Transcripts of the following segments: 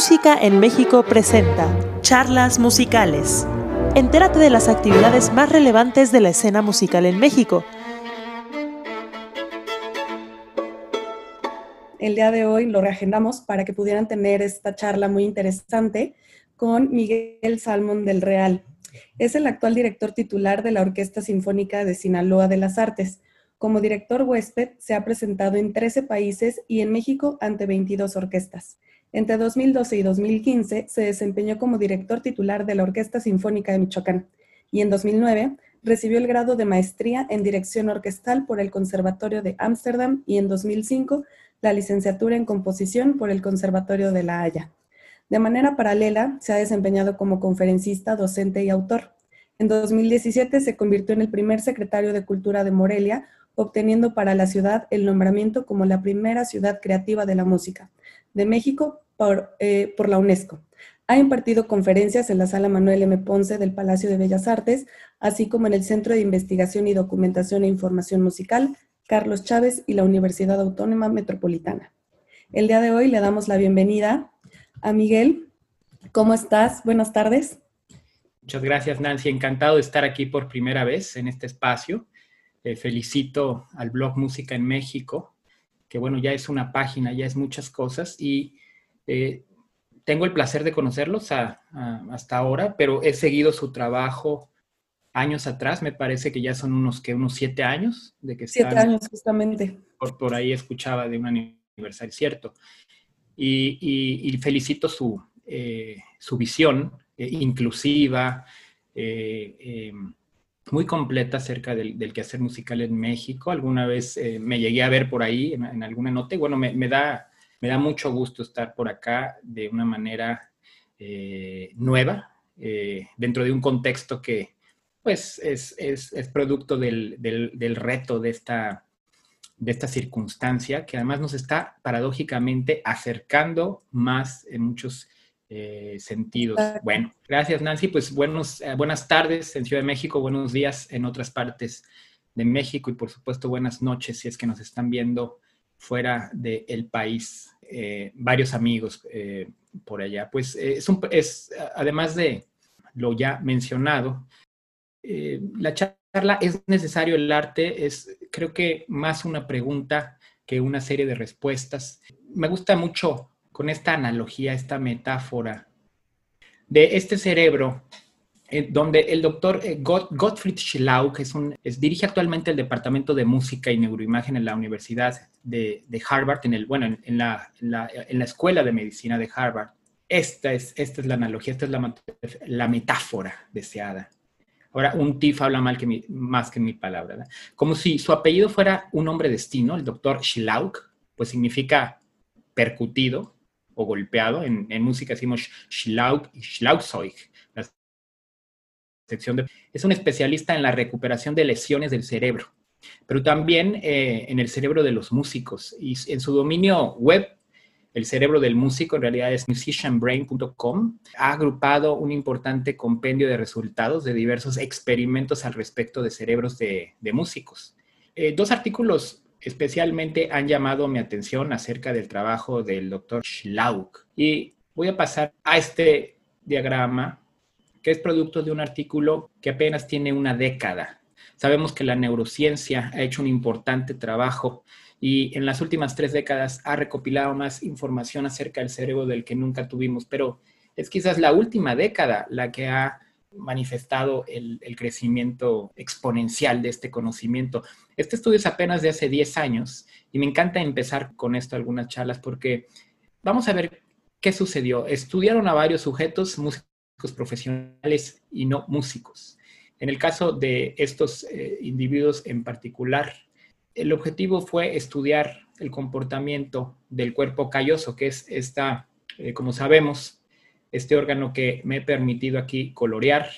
Música en México presenta Charlas Musicales. Entérate de las actividades más relevantes de la escena musical en México. El día de hoy lo reagendamos para que pudieran tener esta charla muy interesante con Miguel Salmón del Real. Es el actual director titular de la Orquesta Sinfónica de Sinaloa de las Artes. Como director huésped, se ha presentado en 13 países y en México ante 22 orquestas. Entre 2012 y 2015 se desempeñó como director titular de la Orquesta Sinfónica de Michoacán y en 2009 recibió el grado de maestría en dirección orquestal por el Conservatorio de Ámsterdam y en 2005 la licenciatura en composición por el Conservatorio de La Haya. De manera paralela, se ha desempeñado como conferencista, docente y autor. En 2017 se convirtió en el primer secretario de Cultura de Morelia, obteniendo para la ciudad el nombramiento como la primera ciudad creativa de la música de México por, eh, por la UNESCO. Ha impartido conferencias en la Sala Manuel M. Ponce del Palacio de Bellas Artes, así como en el Centro de Investigación y Documentación e Información Musical, Carlos Chávez y la Universidad Autónoma Metropolitana. El día de hoy le damos la bienvenida a Miguel. ¿Cómo estás? Buenas tardes. Muchas gracias, Nancy. Encantado de estar aquí por primera vez en este espacio. Eh, felicito al blog Música en México que bueno, ya es una página, ya es muchas cosas y eh, tengo el placer de conocerlos hasta ahora, pero he seguido su trabajo años atrás, me parece que ya son unos, que unos siete años de que Siete años, justamente. Por, por, ahí escuchaba de un aniversario, cierto. Y, felicito su, eh, su visión eh, inclusiva, em, muy completa acerca del, quehacer musical en México. Alguna vez eh, me llegué a ver por ahí en, alguna nota y bueno, me, me, da, me da mucho gusto estar por acá de una manera eh, nueva, eh, dentro de un contexto que pues es, es, es producto del, del, del, reto de esta, de esta circunstancia que además nos está paradójicamente acercando más en muchos eh, sentidos. Bueno, gracias Nancy. Pues buenos, eh, buenas tardes en Ciudad de México, buenos días en otras partes de México y por supuesto buenas noches si es que nos están viendo fuera del país. Eh, varios amigos por allá. Pues es, un, es, además de lo ya mencionado, la charla es necesario el arte, es creo que más una pregunta que una serie de respuestas. Me gusta mucho con esta analogía, esta metáfora de este cerebro, eh, donde el doctor eh, Gottfried Schlau, que dirige actualmente el Departamento de Música y Neuroimagen en la Universidad de, Harvard, en la, Escuela de Medicina de Harvard. Esta es, la analogía, esta es la, metáfora deseada. Ahora, un TIF habla mal que más que mi palabra. Como si su apellido fuera un nombre destino, el doctor Schlauk, pues significa percutido, o golpeado. En, música decimos Schlaug y Schlagzeug. sección de, es un especialista en la recuperación de lesiones del cerebro, pero también eh, en el cerebro de los músicos. Y en su dominio web, el cerebro del músico, en realidad es musicianbrain.com, ha agrupado un importante compendio de resultados de diversos experimentos al respecto de cerebros de, músicos. Eh, dos artículos especialmente han llamado mi atención acerca del trabajo del doctor Schlauk. Y voy a pasar a este diagrama, que es producto de un artículo que apenas tiene una década. Sabemos que la neurociencia ha hecho un importante trabajo y en las últimas tres décadas ha recopilado más información acerca del cerebro del que nunca tuvimos, pero es quizás la última década la que ha manifestado el, crecimiento exponencial de este conocimiento. Este estudio es apenas de hace 10 años y me encanta empezar con esto algunas charlas porque vamos a ver qué sucedió. Estudiaron a varios sujetos, músicos profesionales y no músicos. En el caso de estos eh, individuos en particular, el objetivo fue estudiar el comportamiento del cuerpo calloso, que es esta, eh, como sabemos, este órgano que me he permitido aquí colorear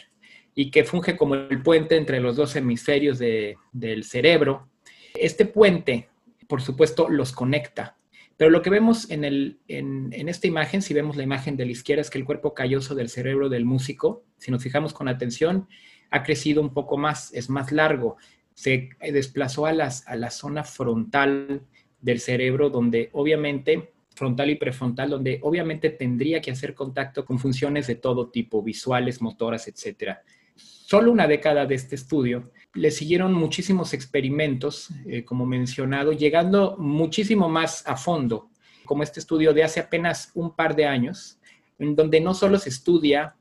y que funge como el puente entre los dos hemisferios del cerebro. Este puente, por supuesto, los conecta. Pero lo que vemos en, el, en, esta imagen, si vemos la imagen de la izquierda, es que el cuerpo calloso del cerebro del músico, si nos fijamos con atención, ha crecido un poco más, es más largo. Se desplazó a, las, a la zona frontal del cerebro, donde obviamente frontal y prefrontal, donde obviamente tendría que hacer contacto con funciones de todo tipo, visuales, motoras, etc. Solo una década de este estudio le siguieron muchísimos experimentos, eh, como mencionado, llegando muchísimo más a fondo, como este estudio de hace apenas un par de años, en donde no solo se estudia,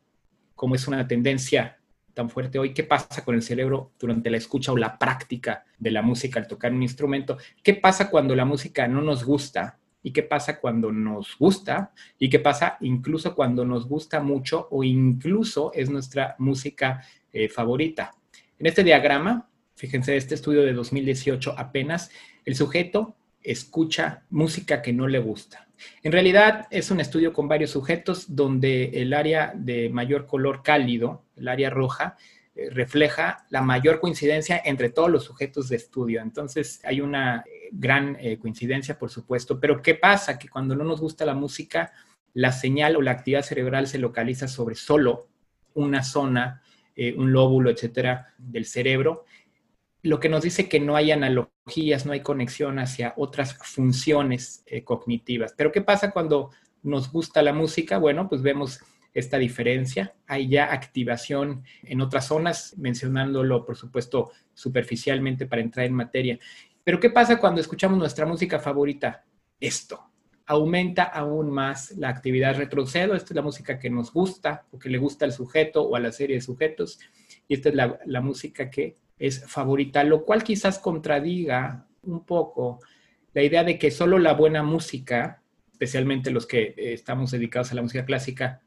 como es una tendencia tan fuerte hoy, qué pasa con el cerebro durante la escucha o la práctica de la música al tocar un instrumento, qué pasa cuando la música no nos gusta y qué pasa cuando nos gusta y qué pasa incluso cuando nos gusta mucho o incluso es nuestra música eh, favorita. En este diagrama, fíjense, este estudio de 2018 apenas, el sujeto escucha música que no le gusta. En realidad es un estudio con varios sujetos donde el área de mayor color cálido, el área roja, eh, refleja la mayor coincidencia entre todos los sujetos de estudio. Entonces hay una gran eh, coincidencia, por supuesto. Pero ¿qué pasa? Que cuando no nos gusta la música, la señal o la actividad cerebral se localiza sobre solo una zona, un lóbulo, etcétera, del cerebro lo que nos dice que no hay analogías, no hay conexión hacia otras funciones eh, cognitivas. Pero ¿qué pasa cuando nos gusta la música? Bueno, pues vemos esta diferencia. Hay ya activación en otras zonas, mencionándolo, por supuesto, superficialmente para entrar en materia. Pero ¿qué pasa cuando escuchamos nuestra música favorita? Esto. Aumenta aún más la actividad retrocedo. Esta es la música que nos gusta o que le gusta al sujeto o a la serie de sujetos. Y esta es la, la música que es favorita, lo cual quizás contradiga un poco la idea de que solo la buena música, especialmente los que eh, estamos dedicados a la música clásica,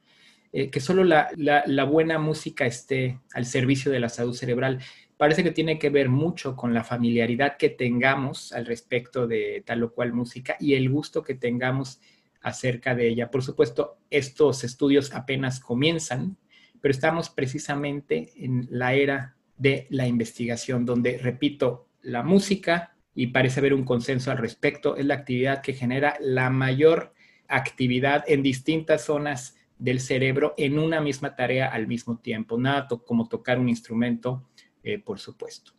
eh, que solo la, la, buena música esté al servicio de la salud cerebral. Parece que tiene que ver mucho con la familiaridad que tengamos al respecto de tal o cual música y el gusto que tengamos acerca de ella. Por supuesto, estos estudios apenas comienzan, pero estamos precisamente en la era de la investigación, donde, repito, la música, y parece haber un consenso al respecto, es la actividad que genera la mayor actividad en distintas zonas del cerebro en una misma tarea al mismo tiempo. Nada como tocar un instrumento, eh, por supuesto.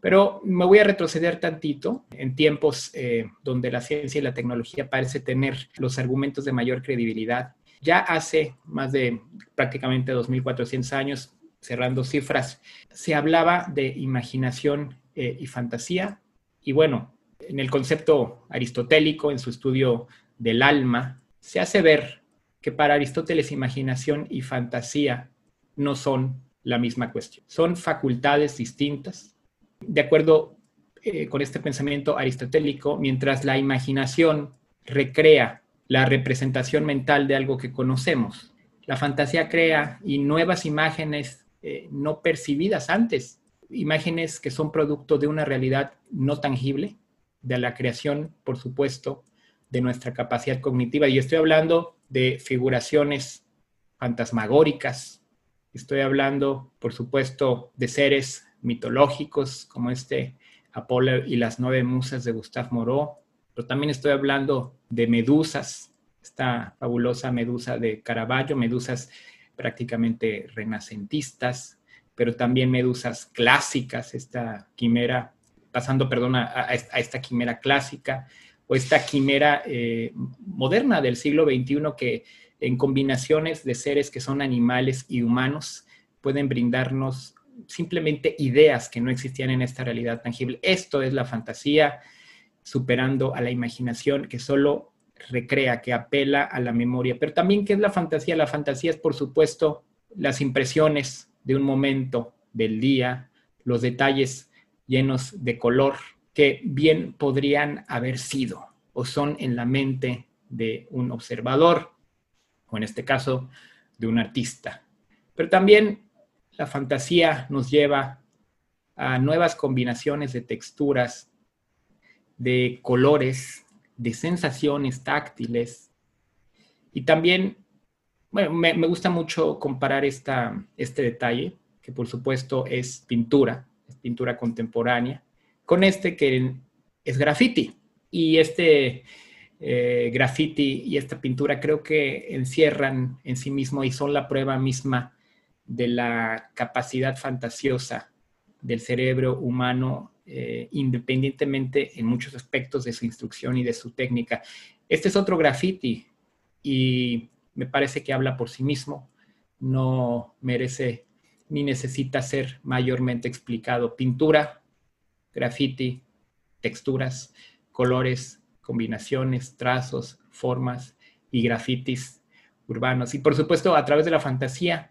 Pero me voy a retroceder tantito en tiempos eh, donde la ciencia y la tecnología parece tener los argumentos de mayor credibilidad. Ya hace más de prácticamente 2.400 años, cerrando cifras, se hablaba de imaginación eh, y fantasía. Y bueno, en el concepto aristotélico, en su estudio del alma, se hace ver que para Aristóteles imaginación y fantasía no son la misma cuestión. Son facultades distintas. De acuerdo eh, con este pensamiento aristotélico, mientras la imaginación recrea la representación mental de algo que conocemos, la fantasía crea y nuevas imágenes eh, no percibidas antes, imágenes que son producto de una realidad no tangible, de la creación, por supuesto, de nuestra capacidad cognitiva. Y estoy hablando de figuraciones fantasmagóricas, estoy hablando, por supuesto, de seres mitológicos como este Apolo y las nueve musas de Gustave Moreau, pero también estoy hablando de medusas, esta fabulosa medusa de Caravaggio, medusas prácticamente renacentistas, pero también medusas clásicas, esta quimera, pasando, perdón, a, esta quimera clásica, o esta quimera eh, moderna del siglo XXI que en combinaciones de seres que son animales y humanos pueden brindarnos simplemente ideas que no existían en esta realidad tangible. Esto es la fantasía superando a la imaginación que solo recrea, que apela a la memoria. Pero también, ¿qué es la fantasía? La fantasía es, por supuesto, las impresiones de un momento del día, los detalles llenos de color que bien podrían haber sido o son en la mente de un observador, o en este caso, de un artista. Pero también la fantasía nos lleva a nuevas combinaciones de texturas, de colores, de sensaciones táctiles. Y también, bueno, me, gusta mucho comparar esta, este detalle, que por supuesto es pintura, es pintura contemporánea, con este que es graffiti. Y este eh, graffiti y esta pintura creo que encierran en sí mismo y son la prueba misma de la capacidad fantasiosa del cerebro humano eh, independientemente en muchos aspectos de su instrucción y de su técnica. Este es otro graffiti y me parece que habla por sí mismo, no merece ni necesita ser mayormente explicado. Pintura, graffiti, texturas, colores, combinaciones, trazos, formas y grafitis urbanos. Y por supuesto, a través de la fantasía,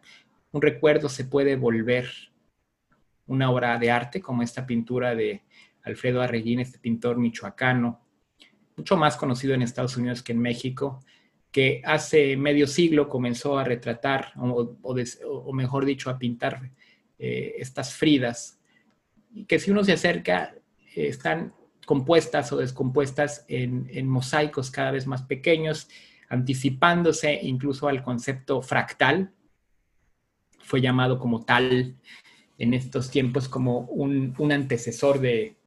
un recuerdo se puede volver una obra de arte, como esta pintura de Alfredo Arreguín, este pintor michoacano, mucho más conocido en Estados Unidos que en México, que hace medio siglo comenzó a retratar, o, mejor dicho, a pintar eh, estas fridas, que si uno se acerca, eh, están compuestas o descompuestas en, mosaicos cada vez más pequeños, anticipándose incluso al concepto fractal, fue llamado como tal en estos tiempos como un, antecesor de,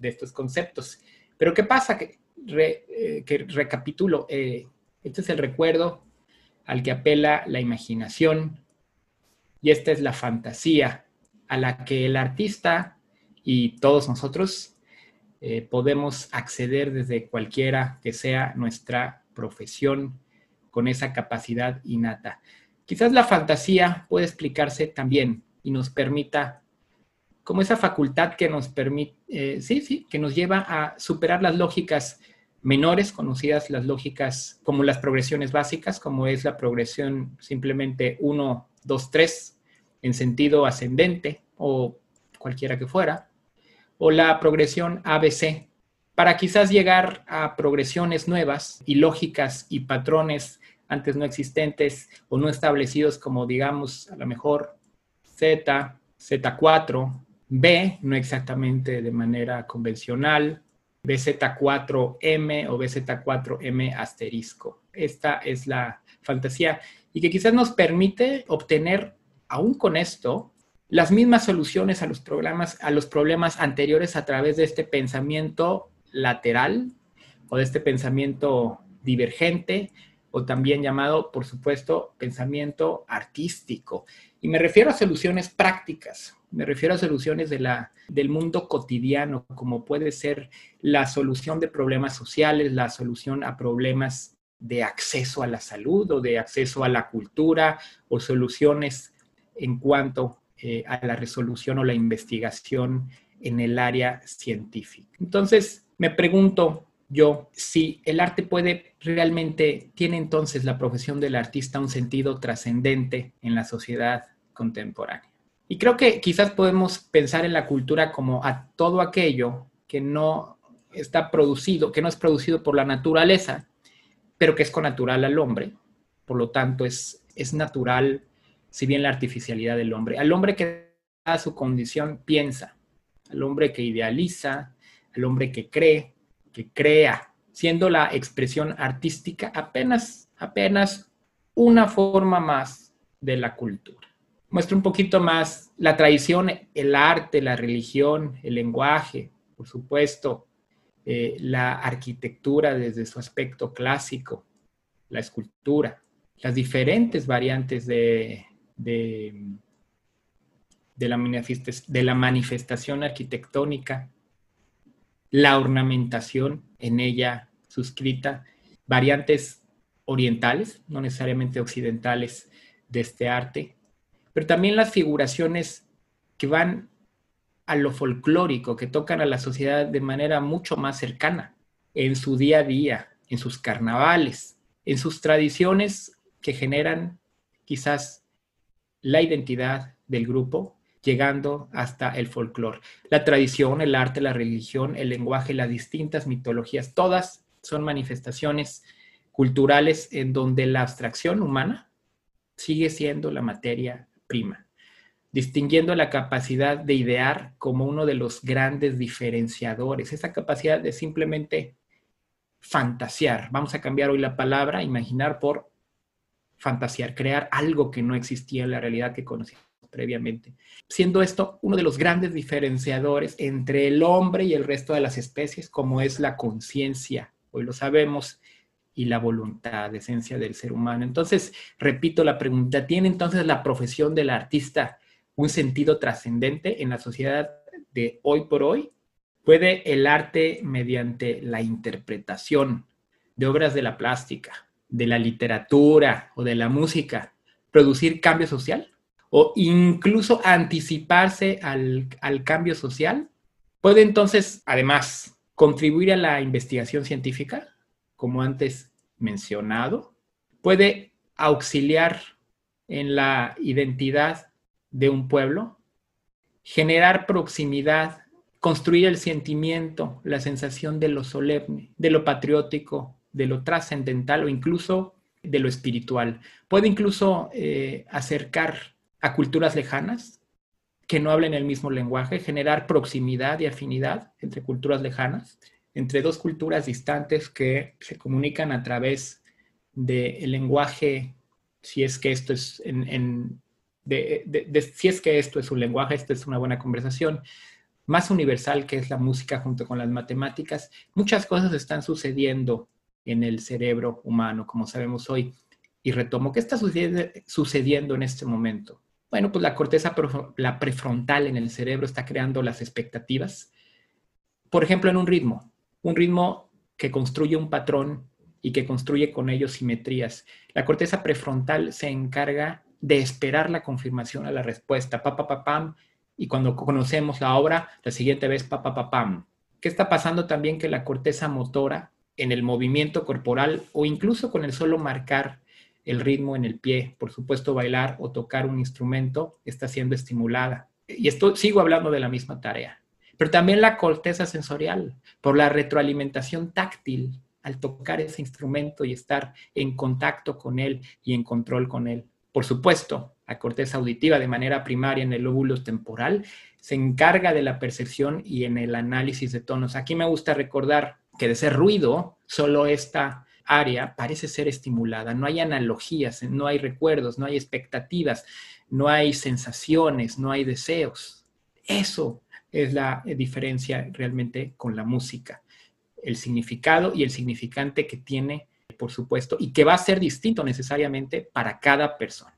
estos conceptos. Pero ¿qué pasa? Que, eh, recapitulo, eh, este es el recuerdo al que apela la imaginación y esta es la fantasía a la que el artista y todos nosotros eh, podemos acceder desde cualquiera que sea nuestra profesión con esa capacidad innata. Quizás la fantasía puede explicarse también y nos permita, como esa facultad que nos permite, eh, sí, sí, que nos lleva a superar las lógicas menores, conocidas las lógicas como las progresiones básicas, como es la progresión simplemente 1, 2, 3 en sentido ascendente o cualquiera que fuera, o la progresión ABC, para quizás llegar a progresiones nuevas y lógicas y patrones antes no existentes o no establecidos como digamos a lo mejor Z, Z4, B, no exactamente de manera convencional, BZ4M o BZ4M asterisco. Esta es la fantasía y que quizás nos permite obtener, aún con esto, las mismas soluciones a los, problemas, a los problemas anteriores a través de este pensamiento lateral o de este pensamiento divergente o también llamado, por supuesto, pensamiento artístico. Y me refiero a soluciones prácticas, me refiero a soluciones de la, del mundo cotidiano, como puede ser la solución de problemas sociales, la solución a problemas de acceso a la salud o de acceso a la cultura o soluciones en cuanto eh, a la resolución o la investigación en el área científica. Entonces, me pregunto yo si el arte puede realmente, tiene entonces la profesión del artista un sentido trascendente en la sociedad contemporánea. Y creo que quizás podemos pensar en la cultura como a todo aquello que no está producido, que no es producido por la naturaleza, pero que es connatural al hombre. Por lo tanto, es, es natural si bien la artificialidad del hombre. Al hombre que a su condición piensa, al hombre que idealiza, al hombre que cree, que crea, siendo la expresión artística apenas, apenas una forma más de la cultura. Muestra un poquito más la tradición, el arte, la religión, el lenguaje, por supuesto, eh, la arquitectura desde su aspecto clásico, la escultura, las diferentes variantes de, de, la, de la manifestación arquitectónica, la ornamentación en ella suscrita, variantes orientales, no necesariamente occidentales, de este arte, pero también las figuraciones que van a lo folclórico, que tocan a la sociedad de manera mucho más cercana, en su día a día, en sus carnavales, en sus tradiciones que generan quizás la identidad del grupo, llegando hasta el folclore. La tradición, el arte, la religión, el lenguaje, las distintas mitologías, todas son manifestaciones culturales en donde la abstracción humana sigue siendo la materia prima, distinguiendo la capacidad de idear como uno de los grandes diferenciadores, esa capacidad de simplemente fantasear. Vamos a cambiar hoy la palabra, imaginar por fantasear, crear algo que no existía en la realidad que conocíamos previamente, siendo esto uno de los grandes diferenciadores entre el hombre y el resto de las especies, como es la conciencia, hoy lo sabemos, y la voluntad, esencia del ser humano. Entonces, repito la pregunta, ¿tiene entonces la profesión del artista un sentido trascendente en la sociedad de hoy por hoy? Puede el arte mediante la interpretación de obras de la plástica, de la literatura o de la música producir cambio social o incluso anticiparse al, al cambio social. Puede entonces, además, contribuir a la investigación científica, como antes mencionado. Puede auxiliar en la identidad de un pueblo, generar proximidad construir el sentimiento, la sensación de lo solemne, de lo patriótico, de lo trascendental o incluso de lo espiritual. Puede incluso eh, acercar a culturas lejanas que no hablen el mismo lenguaje, generar proximidad y afinidad entre culturas lejanas, entre dos culturas distantes que se comunican a través del lenguaje, si es que esto es en, si es que esto es un lenguaje, esto es una buena conversación, más universal que es la música junto con las matemáticas, muchas cosas están sucediendo en el cerebro humano, como sabemos hoy. Y retomo, ¿qué está sucediendo en este momento? Bueno, pues la corteza, la prefrontal en el cerebro está creando las expectativas. Por ejemplo, en un ritmo, un ritmo que construye un patrón y que construye con ello simetrías. La corteza prefrontal se encarga de esperar la confirmación a la respuesta. Pa, y cuando conocemos la obra, la siguiente vez, pa, pa, pa, pam. ¿Qué está pasando también que la corteza motora en el movimiento corporal o incluso con el solo marcar el ritmo en el pie, por supuesto bailar o tocar un instrumento está siendo estimulada. Y esto sigo hablando de la misma tarea. Pero también la corteza sensorial, por la retroalimentación táctil al tocar ese instrumento y estar en contacto con él y en control con él. Por supuesto, la corteza auditiva de manera primaria en el lóbulo temporal se encarga de la percepción y en el análisis de tonos. Aquí me gusta recordar que de ser ruido, solo esta área parece ser estimulada. No hay analogías, no hay recuerdos, no hay expectativas, no hay sensaciones, no hay deseos. Eso es la diferencia realmente con la música. El significado y el significante que tiene por supuesto, y que va a ser distinto necesariamente para cada persona.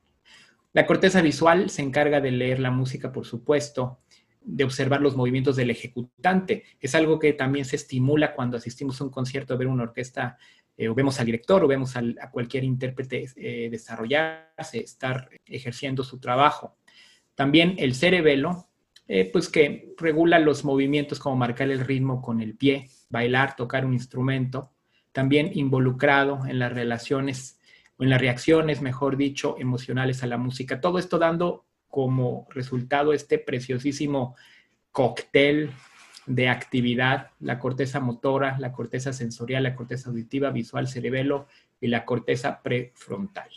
La corteza visual se encarga de leer la música, por supuesto, de observar los movimientos del ejecutante. Es algo que también se estimula cuando asistimos a un concierto, a ver una orquesta, eh, o vemos al director, o vemos a cualquier intérprete eh, desarrollarse, estar ejerciendo su trabajo. También el cerebelo, eh, pues que regula los movimientos como marcar el ritmo con el pie, bailar, tocar un instrumento también involucrado en las relaciones o en las reacciones, mejor dicho, emocionales a la música. Todo esto dando como resultado este preciosísimo cóctel de actividad, la corteza motora, la corteza sensorial, la corteza auditiva, visual, cerebelo y la corteza prefrontal.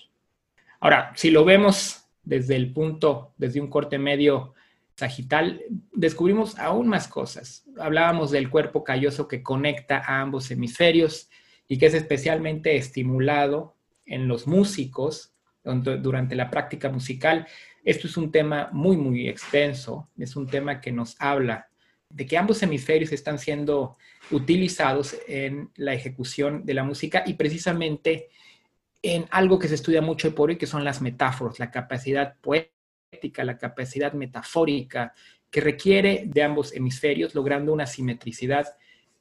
Ahora, si lo vemos desde el punto, desde un corte medio sagital, descubrimos aún más cosas. Hablábamos del cuerpo calloso que conecta a ambos hemisferios, y que es especialmente estimulado en los músicos durante la práctica musical. Esto es un tema muy, muy extenso, es un tema que nos habla de que ambos hemisferios están siendo utilizados en la ejecución de la música y precisamente en algo que se estudia mucho por hoy, que son las metáforas, la capacidad poética, la capacidad metafórica que requiere de ambos hemisferios, logrando una simetricidad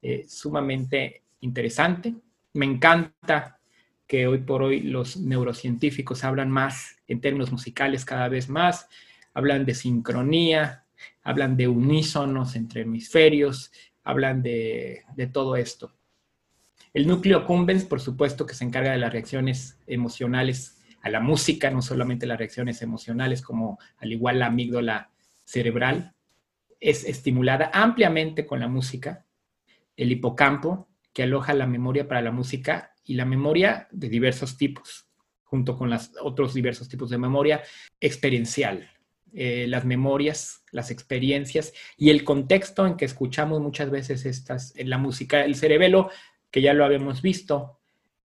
eh, sumamente interesante. Me encanta que hoy por hoy los neurocientíficos hablan más en términos musicales cada vez más, hablan de sincronía, hablan de unísonos entre hemisferios, hablan de, todo esto. El núcleo cumbens, por supuesto, que se encarga de las reacciones emocionales a la música, no solamente las reacciones emocionales, como al igual la amígdala cerebral, es estimulada ampliamente con la música. El hipocampo, que aloja la memoria para la música y la memoria de diversos tipos, junto con los otros diversos tipos de memoria experiencial. Eh, las memorias, las experiencias y el contexto en que escuchamos muchas veces estas, en la música. El cerebelo, que ya lo habíamos visto,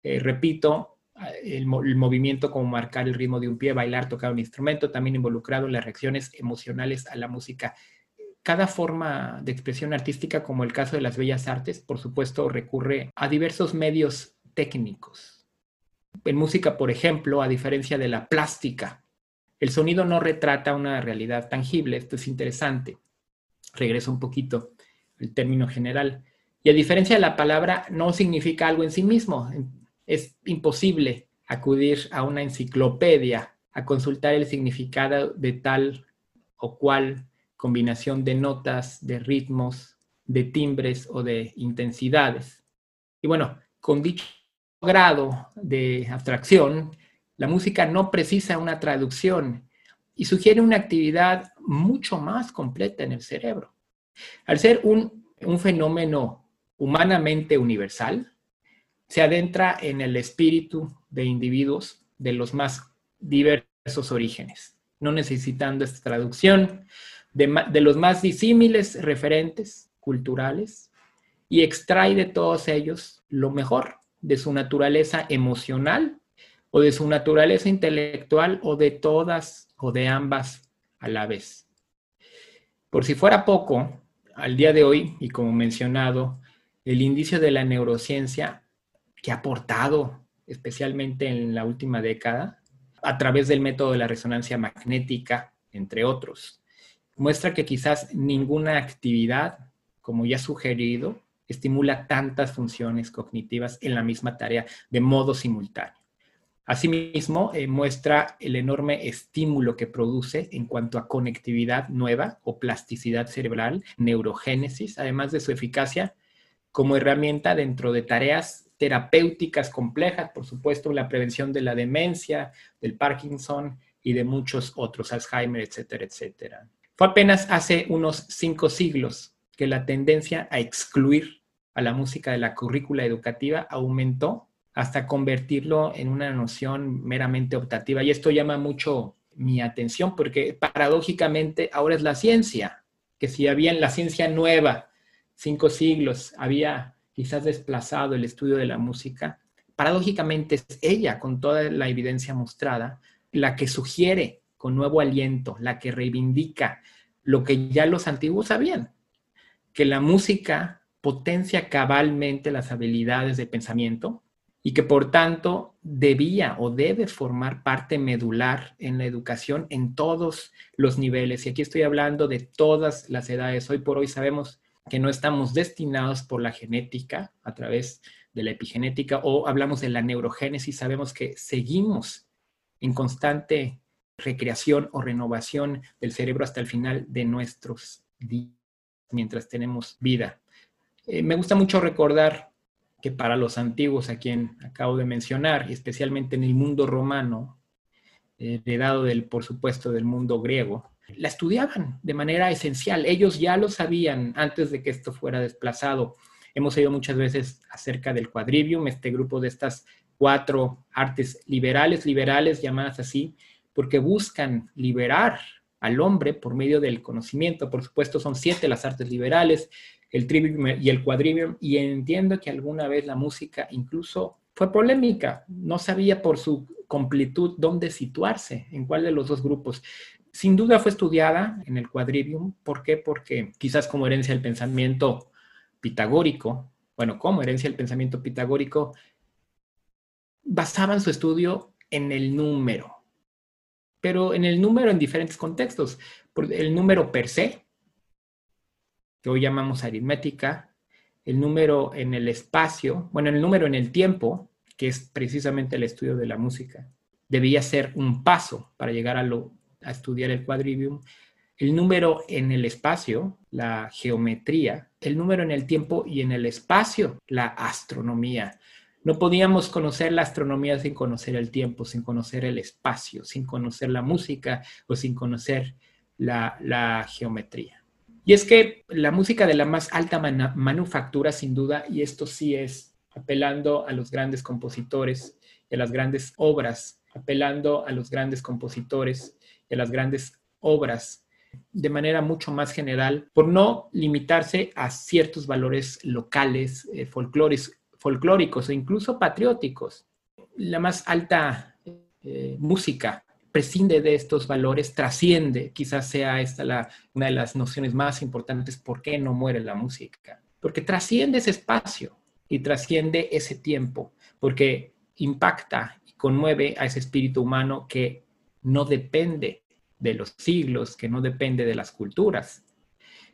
eh, repito, el, el, movimiento como marcar el ritmo de un pie, bailar, tocar un instrumento, también involucrado en las reacciones emocionales a la música cada forma de expresión artística, como el caso de las bellas artes, por supuesto, recurre a diversos medios técnicos. En música, por ejemplo, a diferencia de la plástica, el sonido no retrata una realidad tangible. Esto es interesante. Regreso un poquito el término general. Y a diferencia de la palabra, no significa algo en sí mismo. Es imposible acudir a una enciclopedia a consultar el significado de tal o cual combinación de notas, de ritmos, de timbres o de intensidades. Y bueno, con dicho grado de abstracción, la música no precisa una traducción y sugiere una actividad mucho más completa en el cerebro. Al ser un, fenómeno humanamente universal, se adentra en el espíritu de individuos de los más diversos orígenes, no necesitando esta traducción de, de los más disímiles referentes culturales y extrae de todos ellos lo mejor de su naturaleza emocional o de su naturaleza intelectual o de todas o de ambas a la vez. Por si fuera poco, al día de hoy, y como mencionado, el indicio de la neurociencia que ha aportado especialmente en la última década, a través del método de la resonancia magnética, entre otros, muestra que quizás ninguna actividad, como ya sugerido, estimula tantas funciones cognitivas en la misma tarea de modo simultáneo. Asimismo, eh, muestra el enorme estímulo que produce en cuanto a conectividad nueva o plasticidad cerebral, neurogénesis, además de su eficacia como herramienta dentro de tareas terapéuticas complejas, por supuesto, la prevención de la demencia, del Parkinson y de muchos otros, Alzheimer, etcétera, etcétera. Fue apenas hace unos cinco siglos que la tendencia a excluir a la música de la currícula educativa aumentó hasta convertirlo en una noción meramente optativa. Y esto llama mucho mi atención porque paradójicamente ahora es la ciencia, que si había en la ciencia nueva, cinco siglos, había quizás desplazado el estudio de la música, paradójicamente es ella, con toda la evidencia mostrada, la que sugiere con nuevo aliento, la que reivindica lo que ya los antiguos sabían, que la música potencia cabalmente las habilidades de pensamiento, y que por tanto debía o debe formar parte medular en la educación en todos los niveles. Y aquí estoy hablando de todas las edades. Hoy por hoy sabemos que no estamos destinados por la genética a través de la epigenética o hablamos de la neurogénesis, sabemos que seguimos en constante recreación o renovación del cerebro hasta el final de nuestros días mientras tenemos vida. Eh, me gusta mucho recordar que para los antiguos, a quien acabo de mencionar, y especialmente en el mundo romano, heredado del, por supuesto, del mundo griego, la estudiaban de manera esencial. Ellos ya lo sabían antes de que esto fuera desplazado. Hemos oído muchas veces acerca del quadrivium, este grupo de estas cuatro artes liberales, liberales llamadas así, porque buscan liberar al hombre por medio del conocimiento. Por supuesto, son siete las artes liberales, el trivium y el quadrivium, y entiendo que alguna vez la música incluso fue polémica, no sabía por su completud dónde situarse, en cuál de los dos grupos. Sin duda fue estudiada en el quadrivium, ¿por qué? Porque quizás como herencia del pensamiento pitagórico, bueno, como herencia del pensamiento pitagórico, basaban su estudio en el número, pero en el número en diferentes contextos. El número per se, que hoy llamamos aritmética, el número en el espacio, bueno, el número en el tiempo, que es precisamente el estudio de la música, debía ser un paso para llegar a, lo, a estudiar el quadrivium, el número en el espacio, la geometría, el número en el tiempo y en el espacio, la astronomía. No podíamos conocer la astronomía sin conocer el tiempo, sin conocer el espacio, sin conocer la música o sin conocer la, geometría. Y es que la música de la más alta manufactura, sin duda, y esto sí es apelando a los grandes compositores y a las grandes obras, apelando a los grandes compositores y a las grandes obras de manera mucho más general, por no limitarse a ciertos valores locales, eh, folclóricos e incluso patrióticos. La más alta eh, música prescinde de estos valores, trasciende, quizás sea esta la, una de las nociones más importantes, ¿por qué no muere la música? Porque trasciende ese espacio y trasciende ese tiempo, porque impacta y conmueve a ese espíritu humano que no depende de los siglos, que no depende de las culturas.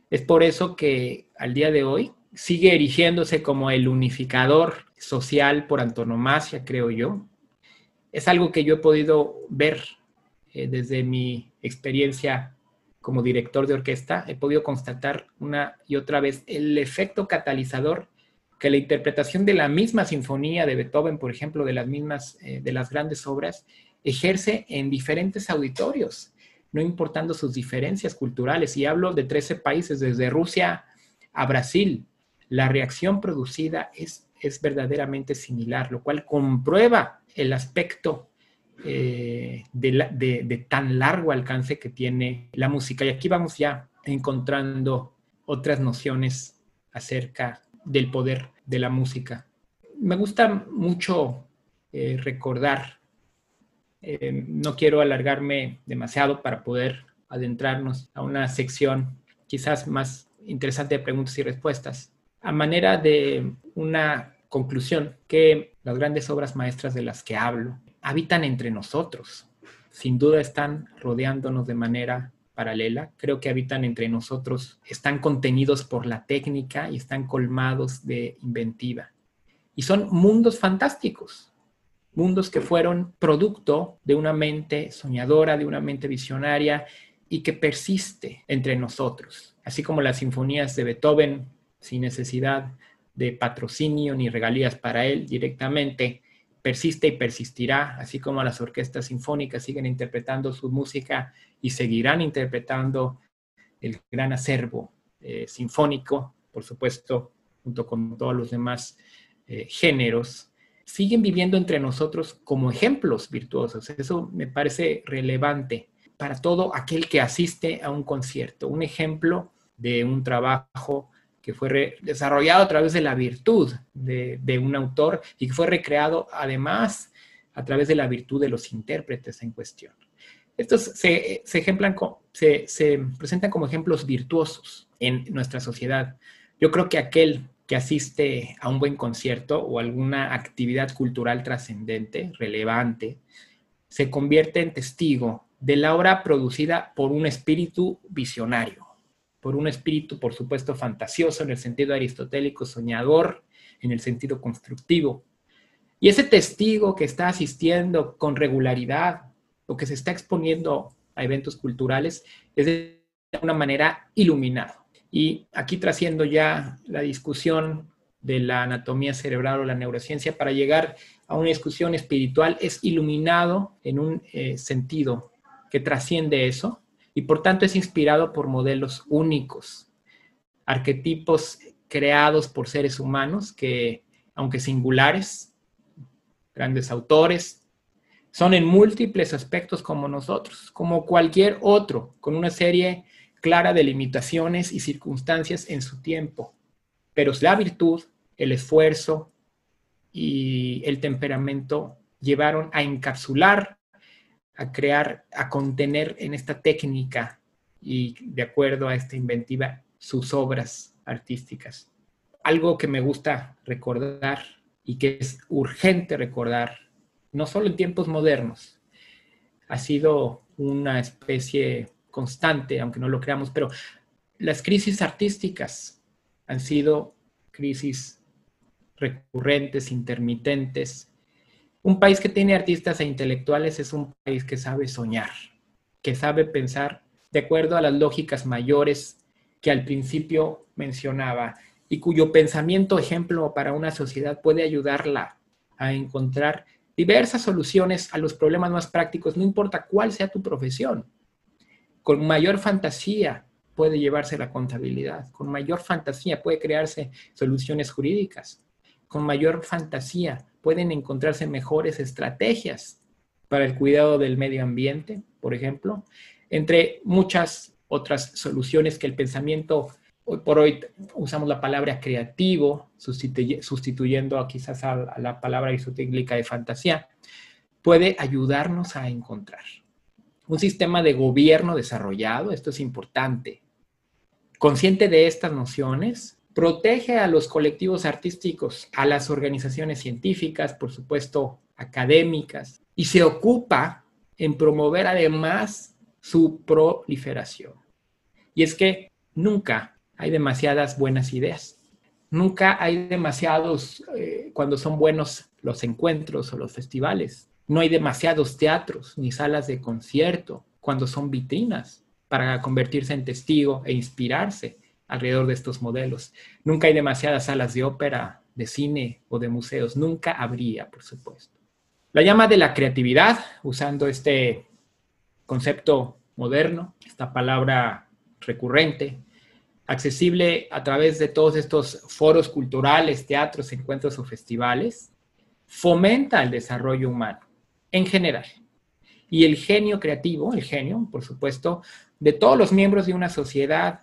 Es por eso que al día de hoy sigue erigiéndose como el unificador social por antonomasia, creo yo. Es algo que yo he podido ver eh, desde mi experiencia como director de orquesta. He podido constatar una y otra vez el efecto catalizador que la interpretación de la misma sinfonía de Beethoven, por ejemplo, de las mismas, eh, de las grandes obras, ejerce en diferentes auditorios, no importando sus diferencias culturales. Y hablo de 13 países, desde Rusia a Brasil. La reacción producida es, es verdaderamente similar, lo cual comprueba el aspecto eh, de, tan largo alcance que tiene la música. Y aquí vamos ya encontrando otras nociones acerca del poder de la música. Me gusta mucho eh, recordar, eh, no quiero alargarme demasiado para poder adentrarnos a una sección quizás más interesante de preguntas y respuestas, a manera de una conclusión que las grandes obras maestras de las que hablo habitan entre nosotros, sin duda están rodeándonos de manera paralela, creo que habitan entre nosotros, están contenidos por la técnica y están colmados de inventiva. Y son mundos fantásticos, mundos que fueron producto de una mente soñadora, de una mente visionaria y que persiste entre nosotros. Así como las sinfonías de Beethoven, sin necesidad de patrocinio ni regalías para él directamente, persiste y persistirá, así como las orquestas sinfónicas siguen interpretando su música y seguirán interpretando el gran acervo eh, sinfónico, por supuesto, junto con todos los demás eh, géneros, siguen viviendo entre nosotros como ejemplos virtuosos. Eso me parece relevante para todo aquel que asiste a un concierto, un ejemplo de un trabajo que fue desarrollado a través de la virtud de, un autor y que fue recreado además a través de la virtud de los intérpretes en cuestión. Estos se, se, se, presentan como ejemplos virtuosos en nuestra sociedad. Yo creo que aquel que asiste a un buen concierto o alguna actividad cultural trascendente, relevante, se convierte en testigo de la obra producida por un espíritu visionario por un espíritu, por supuesto, fantasioso en el sentido aristotélico, soñador en el sentido constructivo. Y ese testigo que está asistiendo con regularidad o que se está exponiendo a eventos culturales es de una manera iluminado. Y aquí trasciendo ya la discusión de la anatomía cerebral o la neurociencia para llegar a una discusión espiritual, es iluminado en un eh, sentido que trasciende eso y por tanto es inspirado por modelos únicos, arquetipos creados por seres humanos que, aunque singulares, grandes autores, son en múltiples aspectos como nosotros, como cualquier otro, con una serie clara de limitaciones y circunstancias en su tiempo. Pero la virtud, el esfuerzo y el temperamento llevaron a encapsular a crear, a contener en esta técnica y de acuerdo a esta inventiva sus obras artísticas. Algo que me gusta recordar y que es urgente recordar, no solo en tiempos modernos, ha sido una especie constante, aunque no lo creamos, pero las crisis artísticas han sido crisis recurrentes, intermitentes, un país que tiene artistas e intelectuales es un país que sabe soñar, que sabe pensar de acuerdo a las lógicas mayores que al principio mencionaba y cuyo pensamiento ejemplo para una sociedad puede ayudarla a encontrar diversas soluciones a los problemas más prácticos, no importa cuál sea tu profesión. Con mayor fantasía puede llevarse la contabilidad, con mayor fantasía puede crearse soluciones jurídicas, con mayor fantasía pueden encontrarse mejores estrategias para el cuidado del medio ambiente, por ejemplo, entre muchas otras soluciones que el pensamiento, hoy por hoy usamos la palabra creativo, sustituyendo quizás a, la palabra aristotélica de fantasía, puede ayudarnos a encontrar. Un sistema de gobierno desarrollado, esto es importante, consciente de estas nociones, protege a los colectivos artísticos, a las organizaciones científicas, por supuesto, académicas, y se ocupa en promover además su proliferación. Y es que nunca hay demasiadas buenas ideas. Nunca hay demasiados, eh, cuando son buenos los encuentros o los festivales. No hay demasiados teatros ni salas de concierto cuando son vitrinas para convertirse en testigo e inspirarse alrededor de estos modelos. Nunca hay demasiadas salas de ópera, de cine o de museos. Nunca habría, por supuesto. La llama de la creatividad, usando este concepto moderno, esta palabra recurrente, accesible a través de todos estos foros culturales, teatros, encuentros o festivales, fomenta el desarrollo humano en general. Y el genio creativo, el genio, por supuesto, de todos los miembros de una sociedad,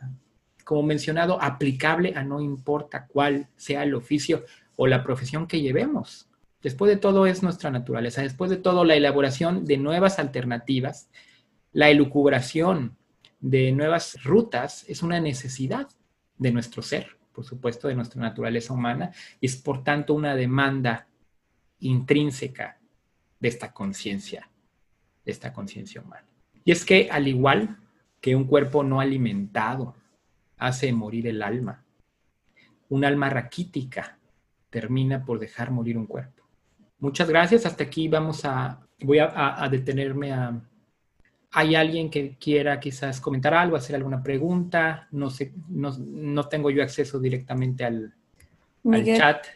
como mencionado, aplicable a no importa cuál sea el oficio o la profesión que llevemos. Después de todo es nuestra naturaleza, después de todo la elaboración de nuevas alternativas, la elucubración de nuevas rutas es una necesidad de nuestro ser, por supuesto, de nuestra naturaleza humana, y es por tanto una demanda intrínseca de esta conciencia, de esta conciencia humana. Y es que al igual que un cuerpo no alimentado hace morir el alma, un alma raquítica termina por dejar morir un cuerpo. Muchas gracias. Hasta aquí vamos a, voy a, detenerme a, ¿Hay alguien que quiera quizás comentar algo, hacer alguna pregunta? No sé, no, tengo yo acceso directamente al, al, chat.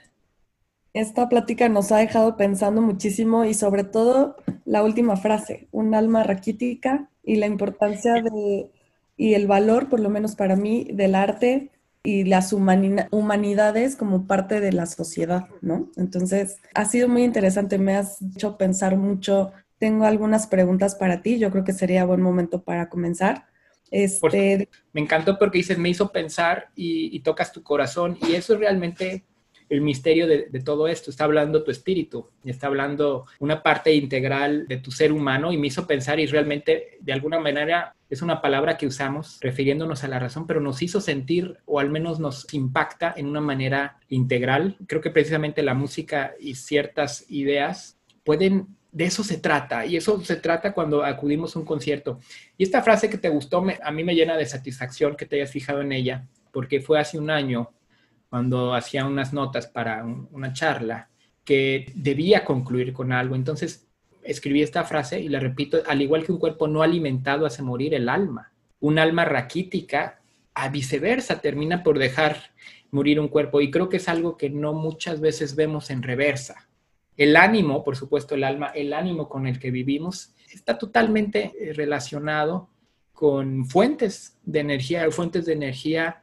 Esta plática nos ha dejado pensando muchísimo y sobre todo la última frase, un alma raquítica y la importancia de, y el valor, por lo menos para mí, del arte y las humanidades como parte de la sociedad, ¿no? Entonces, ha sido muy interesante, me has hecho pensar mucho. Tengo algunas preguntas para ti, yo creo que sería buen momento para comenzar. Este... Me encantó porque dices, me hizo pensar y, y tocas tu corazón y eso es realmente el misterio de, todo esto. Está hablando tu espíritu, está hablando una parte integral de tu ser humano y me hizo pensar y realmente de alguna manera es una palabra que usamos refiriéndonos a la razón, pero nos hizo sentir o al menos nos impacta en una manera integral. Creo que precisamente la música y ciertas ideas pueden de eso se trata y eso se trata cuando acudimos a un concierto. Y esta frase que te gustó, a mí me llena de satisfacción que te hayas fijado en ella, porque fue hace un año cuando hacía unas notas para una charla que debía concluir con algo. Entonces escribí esta frase y la repito, al igual que un cuerpo no alimentado hace morir el alma, un alma raquítica a viceversa termina por dejar morir un cuerpo y creo que es algo que no muchas veces vemos en reversa. El ánimo, por supuesto, el alma, el ánimo con el que vivimos está totalmente eh, relacionado con fuentes de energía, fuentes de energía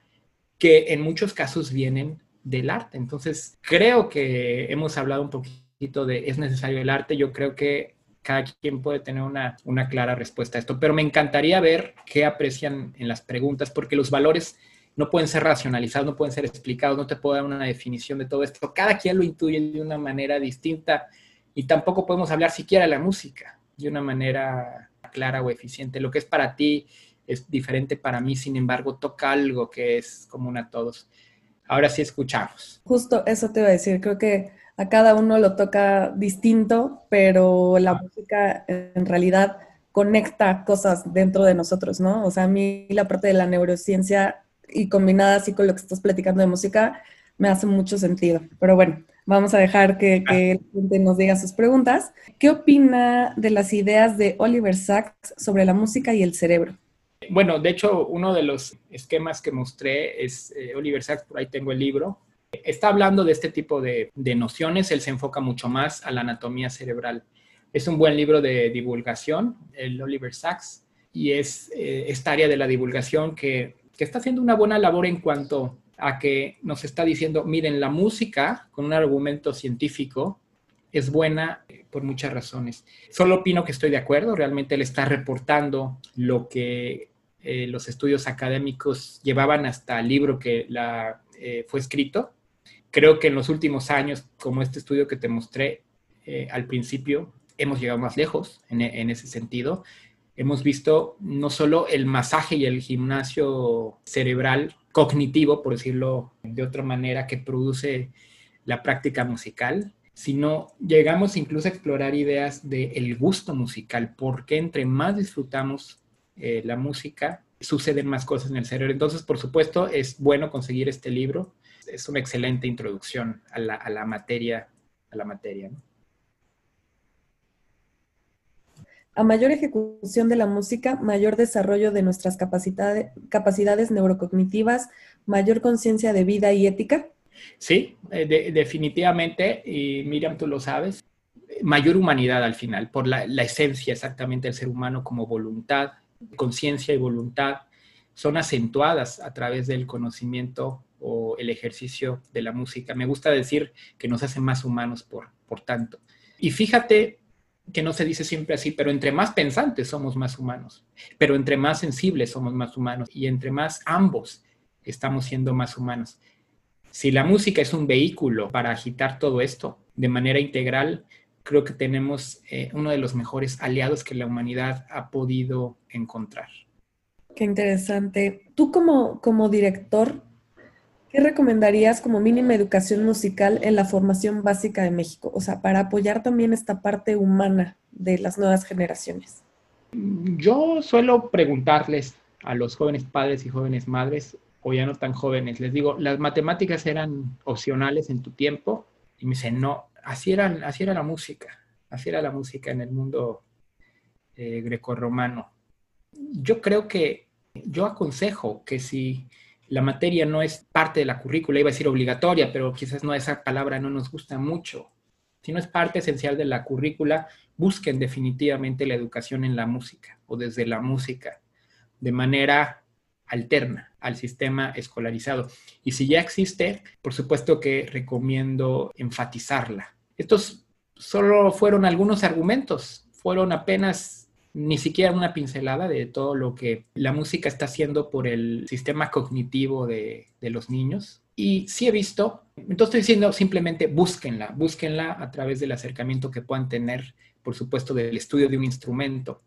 que en muchos casos vienen del arte. Entonces, creo que hemos hablado un poquito de es necesario el arte. Yo creo que cada quien puede tener una, una clara respuesta a esto, pero me encantaría ver qué aprecian en las preguntas, porque los valores no pueden ser racionalizados, no pueden ser explicados, no te puedo dar una definición de todo esto. Cada quien lo intuye de una manera distinta y tampoco podemos hablar siquiera de la música de una manera clara o eficiente. Lo que es para ti es diferente para mí, sin embargo, toca algo que es común a todos. Ahora sí escuchamos. Justo eso te iba a decir, creo que a cada uno lo toca distinto, pero la música en realidad conecta cosas dentro de nosotros, ¿no? O sea, a mí la parte de la neurociencia y combinada así con lo que estás platicando de música, me hace mucho sentido. Pero bueno, vamos a dejar que, que la gente nos diga sus preguntas. ¿Qué opina de las ideas de Oliver Sacks sobre la música y el cerebro? Bueno, de hecho, uno de los esquemas que mostré es eh, Oliver Sacks, por ahí tengo el libro. Está hablando de este tipo de, nociones, él se enfoca mucho más a la anatomía cerebral. Es un buen libro de divulgación, el Oliver Sacks, y es eh, esta área de la divulgación que, que está haciendo una buena labor en cuanto a que nos está diciendo, miren, la música con un argumento científico es buena eh, por muchas razones. Solo opino que estoy de acuerdo, realmente él está reportando lo que eh, los estudios académicos llevaban hasta el libro que la, eh, fue escrito. Creo que en los últimos años, como este estudio que te mostré eh, al principio, hemos llegado más lejos en, ese sentido. Hemos visto no solo el masaje y el gimnasio cerebral cognitivo, por decirlo de otra manera, que produce la práctica musical, sino llegamos incluso a explorar ideas del el gusto musical, porque entre más disfrutamos eh, la música, suceden más cosas en el cerebro. Entonces, por supuesto, es bueno conseguir este libro. Es una excelente introducción a la, materia. A la materia A mayor ejecución de la música, mayor desarrollo de nuestras capacidades, capacidades neurocognitivas, mayor conciencia de vida y ética. Sí, eh, definitivamente, y Miriam, tú lo sabes, mayor humanidad al final, por la, esencia exactamente del ser humano como voluntad, conciencia y voluntad, son acentuadas a través del conocimiento o el ejercicio de la música. Me gusta decir que nos hacen más humanos por, por tanto. Y fíjate que no se dice siempre así, pero entre más pensantes somos más humanos, pero entre más sensibles somos más humanos y entre más ambos estamos siendo más humanos. Si la música es un vehículo para agitar todo esto de manera integral, creo que tenemos eh, uno de los mejores aliados que la humanidad ha podido encontrar. Qué interesante. Tú como, como director, ¿qué recomendarías como mínima educación musical en la formación básica de México? O sea, para apoyar también esta parte humana de las nuevas generaciones. Yo suelo preguntarles a los jóvenes padres y jóvenes madres o ya no tan jóvenes. Les digo, las matemáticas eran opcionales en tu tiempo y me dicen, no, así era, así era la música, así era la música en el mundo eh, grecorromano. Yo creo que, yo aconsejo que si la materia no es parte de la currícula, iba a decir obligatoria, pero quizás no esa palabra no nos gusta mucho. Si no es parte esencial de la currícula, busquen definitivamente la educación en la música o desde la música, de manera alterna al sistema escolarizado. Y si ya existe, por supuesto que recomiendo enfatizarla. Estos solo fueron algunos argumentos, fueron apenas ni siquiera una pincelada de todo lo que la música está haciendo por el sistema cognitivo de, los niños. Y sí he visto, entonces estoy diciendo simplemente búsquenla, búsquenla a través del acercamiento que puedan tener, por supuesto, del estudio de un instrumento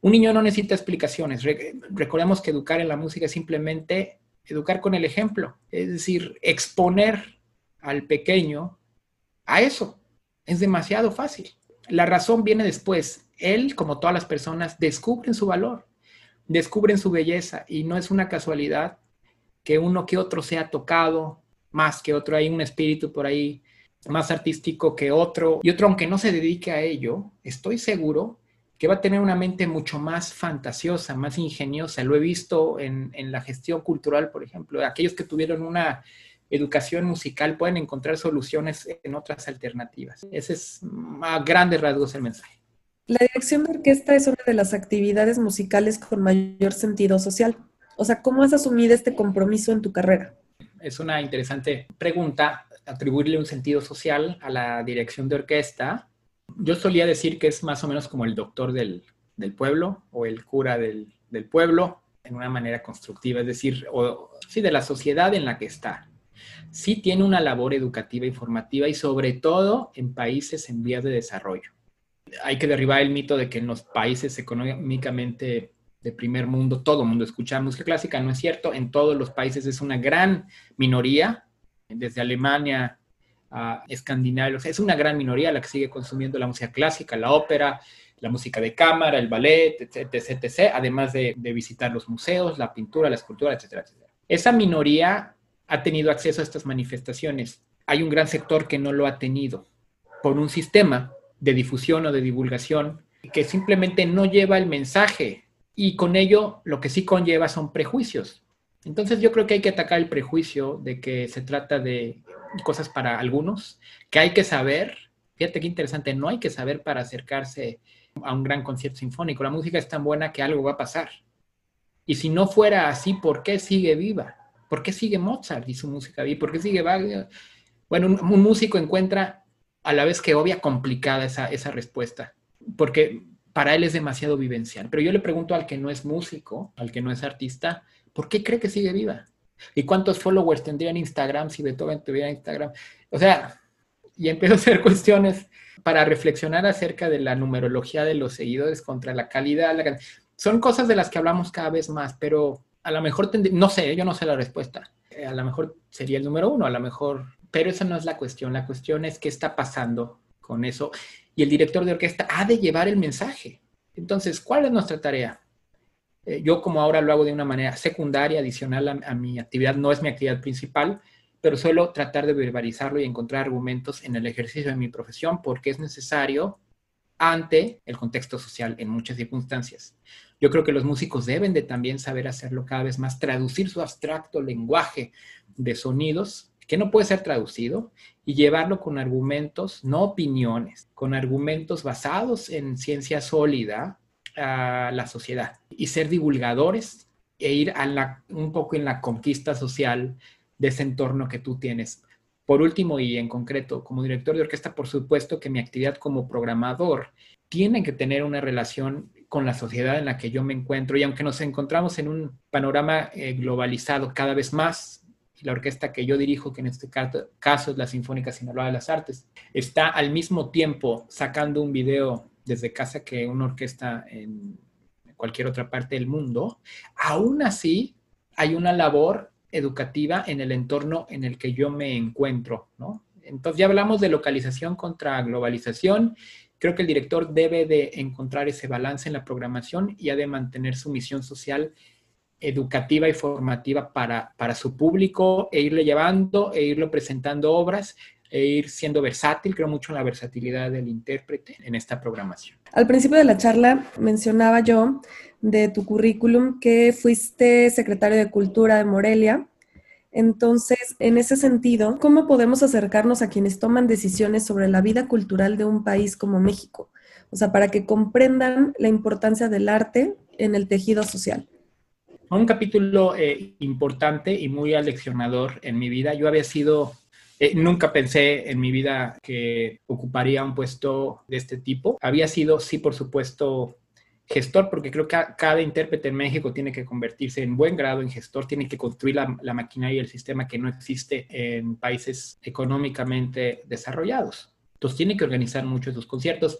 un niño no necesita explicaciones. recordemos que educar en la música es simplemente educar con el ejemplo, es decir, exponer al pequeño a eso. Es demasiado fácil. La razón viene después. Él, como todas las personas, descubren su valor, descubren su belleza y no es una casualidad que uno que otro sea tocado más que otro. Hay un espíritu por ahí más artístico que otro y otro, aunque no se dedique a ello, estoy seguro que va a tener una mente mucho más fantasiosa, más ingeniosa. Lo he visto en, la gestión cultural, por ejemplo. Aquellos que tuvieron una educación musical pueden encontrar soluciones en otras alternativas. Ese es a grandes rasgos el mensaje. La dirección de orquesta es una de las actividades musicales con mayor sentido social. O sea, ¿cómo has asumido este compromiso en tu carrera? Es una interesante pregunta, atribuirle un sentido social a la dirección de orquesta yo solía decir que es más o menos como el doctor del, pueblo o el cura del, pueblo en una manera constructiva, es decir, o, sí, de la sociedad en la que está. Sí tiene una labor educativa y formativa y sobre todo en países en vías de desarrollo. Hay que derribar el mito de que en los países económicamente de primer mundo todo el mundo escucha música clásica, no es cierto, en todos los países es una gran minoría, desde Alemania escandinavios. Es una gran minoría la que sigue consumiendo la música clásica, la ópera, la música de cámara, el ballet, etc., etc., además de, visitar los museos, la pintura, la escultura, etcétera, etcétera. Esa minoría ha tenido acceso a estas manifestaciones. Hay un gran sector que no lo ha tenido por un sistema de difusión o de divulgación que simplemente no lleva el mensaje y con ello lo que sí conlleva son prejuicios. Entonces yo creo que hay que atacar el prejuicio de que se trata de cosas para algunos, que hay que saber, fíjate qué interesante, no hay que saber para acercarse a un gran concierto sinfónico. La música es tan buena que algo va a pasar. Y si no fuera así, ¿por qué sigue viva? ¿Por qué sigue Mozart y su música viva? ¿Por qué sigue Wagner? Bueno, un, músico encuentra a la vez que obvia complicada esa, esa respuesta, porque para él es demasiado vivencial. Pero yo le pregunto al que no es músico, al que no es artista, ¿por qué cree que sigue viva? ¿Y cuántos followers tendría en Instagram si Beethoven tuviera Instagram? O sea, y empiezo a hacer cuestiones para reflexionar acerca de la numerología de los seguidores contra la calidad. Son cosas de las que hablamos cada vez más, pero a lo mejor, no sé, yo no sé la respuesta. A lo mejor sería el número uno, a lo mejor, pero esa no es la cuestión. La cuestión es qué está pasando con eso. Y el director de orquesta ha de llevar el mensaje. Entonces, ¿cuál es nuestra tarea? Eh, yo como ahora lo hago de una manera secundaria, adicional a, mi actividad, no es mi actividad principal, pero suelo tratar de verbalizarlo y encontrar argumentos en el ejercicio de mi profesión porque es necesario ante el contexto social en muchas circunstancias. Yo creo que los músicos deben de también saber hacerlo cada vez más, traducir su abstracto lenguaje de sonidos que no puede ser traducido y llevarlo con argumentos, no opiniones, con argumentos basados en ciencia sólida a la sociedad y ser divulgadores e ir a un poco en la conquista social de ese entorno que tú tienes. Por último y en concreto, como director de orquesta, por supuesto que mi actividad como programador tiene que tener una relación con la sociedad en la que yo me encuentro y aunque nos encontramos en un panorama eh, globalizado cada vez más, la orquesta que yo dirijo, que en este caso es la Sinfónica Sinaloa de las Artes, está al mismo tiempo sacando un video desde casa que una orquesta en cualquier otra parte del mundo, aún así hay una labor educativa en el entorno en el que yo me encuentro, ¿no? Entonces ya hablamos de localización contra globalización. Creo que el director debe de encontrar ese balance en la programación y ha de mantener su misión social educativa y formativa para, para su público e irle llevando e irlo presentando obras e ir siendo versátil. Creo mucho en la versatilidad del intérprete en esta programación. Al principio de la charla mencionaba yo de tu currículum que fuiste secretario de Cultura de Morelia. Entonces, en ese sentido, ¿cómo podemos acercarnos a quienes toman decisiones sobre la vida cultural de un país como México? O sea, para que comprendan la importancia del arte en el tejido social. Un capítulo eh, importante y muy aleccionador en mi vida. Yo había sido eh, nunca pensé en mi vida que ocuparía un puesto de este tipo. Había sido, sí, por supuesto, gestor, porque creo que cada intérprete en México tiene que convertirse en buen grado en gestor, tiene que construir la, la maquinaria y el sistema que no existe en países económicamente desarrollados. Entonces tiene que organizar muchos de sus conciertos,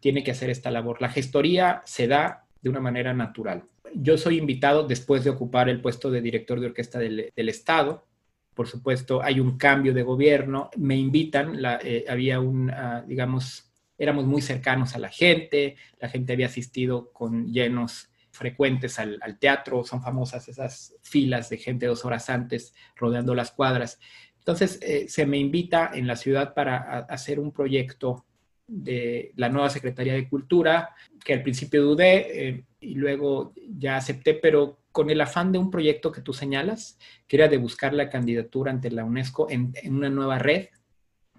tiene que hacer esta labor. La gestoría se da de una manera natural. Yo soy invitado después de ocupar el puesto de director de orquesta del, del Estado por supuesto, hay un cambio de gobierno, me invitan, eh, había un, ah, digamos, éramos muy cercanos a la gente, la gente había asistido con llenos frecuentes al, teatro, son famosas esas filas de gente dos horas antes rodeando las cuadras. Entonces, eh, se me invita en la ciudad para hacer un proyecto de la nueva Secretaría de Cultura, que al principio dudé eh, y luego ya acepté, pero con el afán de un proyecto que tú señalas, que era de buscar la candidatura ante la UNESCO en, una nueva red,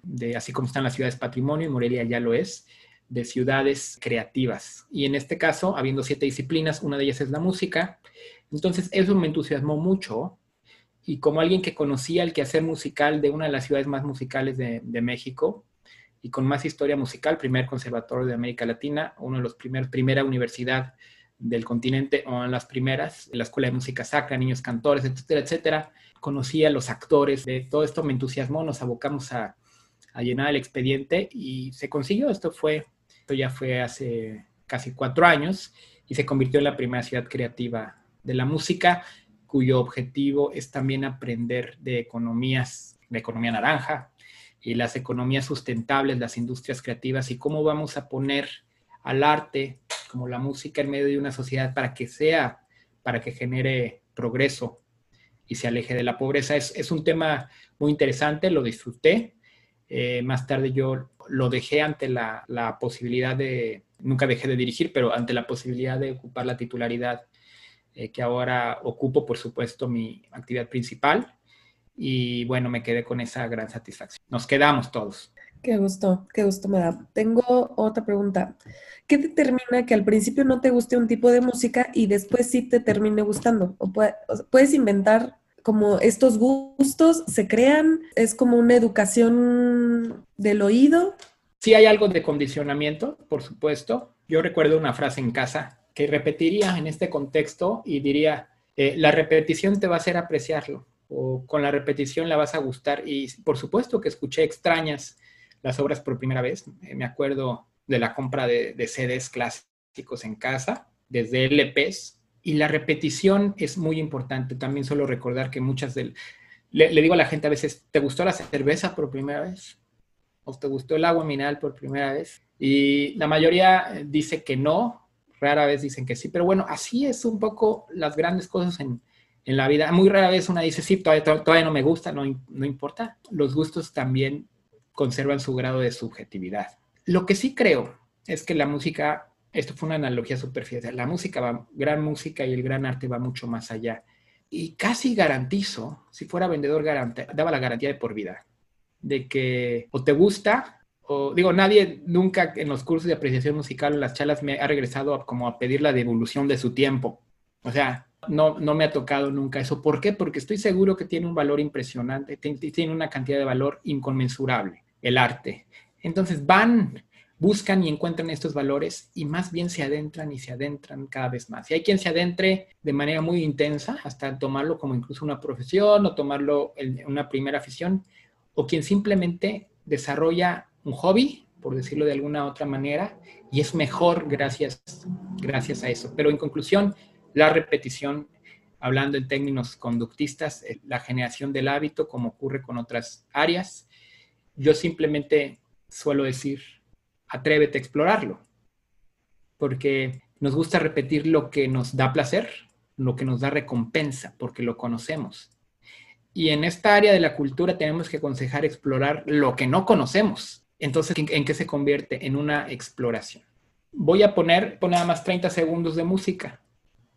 de, así como están las ciudades patrimonio, y Morelia ya lo es, de ciudades creativas. Y en este caso, habiendo siete disciplinas, una de ellas es la música. Entonces, eso me entusiasmó mucho. Y como alguien que conocía el quehacer musical de una de las ciudades más musicales de, México, y con más historia musical, primer conservatorio de América Latina, uno de los primeros, primera universidad del continente o en las primeras, en la Escuela de Música Sacra, niños cantores, etcétera, etcétera. Conocí a los actores, de todo esto me entusiasmó, nos abocamos a, a llenar el expediente y se consiguió. Esto fue, esto ya fue hace casi cuatro años y se convirtió en la primera ciudad creativa de la música, cuyo objetivo es también aprender de economías, de economía naranja y las economías sustentables, las industrias creativas y cómo vamos a poner al arte como la música en medio de una sociedad para que sea, para que genere progreso y se aleje de la pobreza. Es, un tema muy interesante, lo disfruté. Eh, más tarde yo lo dejé ante la, posibilidad de, nunca dejé de dirigir, pero ante la posibilidad de ocupar la titularidad eh, que ahora ocupo, por supuesto, mi actividad principal. Y bueno, me quedé con esa gran satisfacción. Nos quedamos todos. Qué gusto, qué gusto me da. Tengo otra pregunta. ¿Qué determina que al principio no te guste un tipo de música y después sí te termine gustando? ¿O puedes inventar como estos gustos, se crean? ¿Es como una educación del oído? Sí hay algo de condicionamiento, por supuesto. Yo recuerdo una frase en casa que repetiría en este contexto y diría, eh, la repetición te va a hacer apreciarlo o con la repetición la vas a gustar. Y por supuesto que escuché extrañas las obras por primera vez. Eh, me acuerdo de la compra de, CDs clásicos en casa, desde LPs, y la repetición es muy importante. También suelo recordar que muchas del... Le, digo a la gente a veces, ¿te gustó la cerveza por primera vez? ¿O te gustó el agua mineral por primera vez? Y la mayoría dice que no, rara vez dicen que sí, pero bueno, así es un poco las grandes cosas en, en la vida. Muy rara vez una dice, sí, todavía, todavía no me gusta, no, no importa. Los gustos también conservan su grado de subjetividad. Lo que sí creo es que la música, esto fue una analogía superficial, la música va, gran música y el gran arte va mucho más allá. Y casi garantizo, si fuera vendedor, daba la garantía de por vida, de que o te gusta, o digo, nadie nunca en los cursos de apreciación musical o las charlas me ha regresado como a pedir la devolución de su tiempo. O sea, no, no me ha tocado nunca eso. ¿Por qué? Porque estoy seguro que tiene un valor impresionante, tiene una cantidad de valor inconmensurable, el arte. Entonces van, buscan y encuentran estos valores y más bien se adentran y se adentran cada vez más. Y hay quien se adentre de manera muy intensa hasta tomarlo como incluso una profesión o tomarlo en una primera afición, o quien simplemente desarrolla un hobby, por decirlo de alguna otra manera, y es mejor gracias, gracias a eso. Pero en conclusión, la repetición, hablando en términos conductistas, eh, la generación del hábito, como ocurre con otras áreas. Yo simplemente suelo decir, atrévete a explorarlo, porque nos gusta repetir lo que nos da placer, lo que nos da recompensa, porque lo conocemos. Y en esta área de la cultura tenemos que aconsejar explorar lo que no conocemos. Entonces, ¿en, qué se convierte? En una exploración. Voy a poner, poner nada más 30 segundos de música